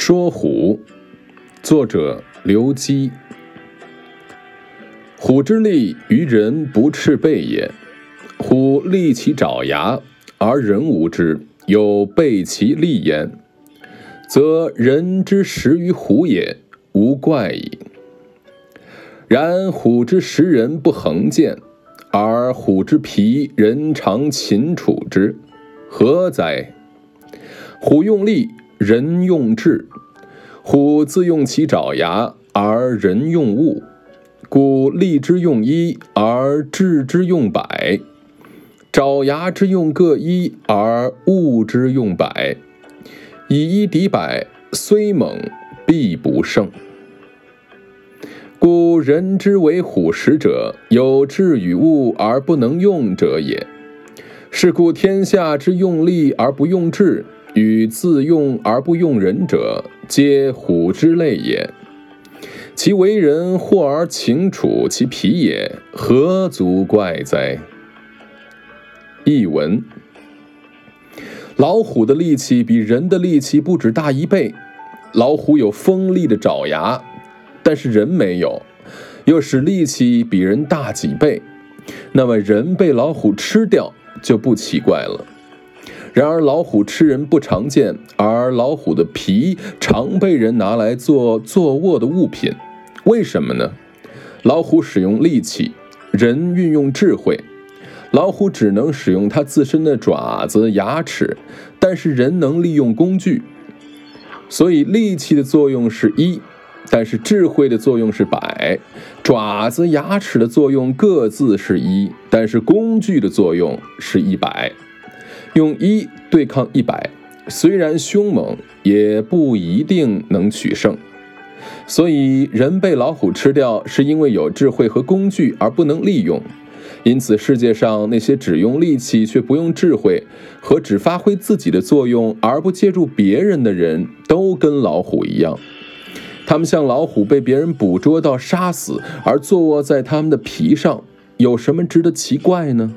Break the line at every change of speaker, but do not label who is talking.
说虎，作者刘基。虎之利于人不赤背也。虎利其爪牙，而人无之，有背其利焉，则人之食于虎也，无怪矣。然虎之食人不恒见，而虎之皮人常擒处之，何哉？虎用力。人用智，虎自用其爪牙，而人用物，故利之用一，而智之用百；爪牙之用各一，而物之用百。以一敌百，虽猛，必不胜。故人之为虎食者，有智与物而不能用者也。是故天下之用力而不用智。与自用而不用人者，皆虎之类也。其为人惑而请处其皮也，何足怪哉？译文：老虎的力气比人的力气不止大一倍。老虎有锋利的爪牙，但是人没有，又使力气比人大几倍。那么人被老虎吃掉就不奇怪了。然而老虎吃人不常见，而老虎的皮常被人拿来做坐卧的物品，为什么呢？老虎使用力气，人运用智慧。老虎只能使用它自身的爪子、牙齿，但是人能利用工具。所以力气的作用是一，但是智慧的作用是百。爪子、牙齿的作用各自是一，但是工具的作用是一百。用一对抗一百，虽然凶猛，也不一定能取胜。所以，人被老虎吃掉，是因为有智慧和工具而不能利用。因此，世界上那些只用力气却不用智慧，和只发挥自己的作用而不借助别人的人，都跟老虎一样。他们像老虎被别人捕捉到杀死，而坐卧在他们的皮上，有什么值得奇怪呢？